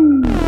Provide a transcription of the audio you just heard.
Mm-hmm.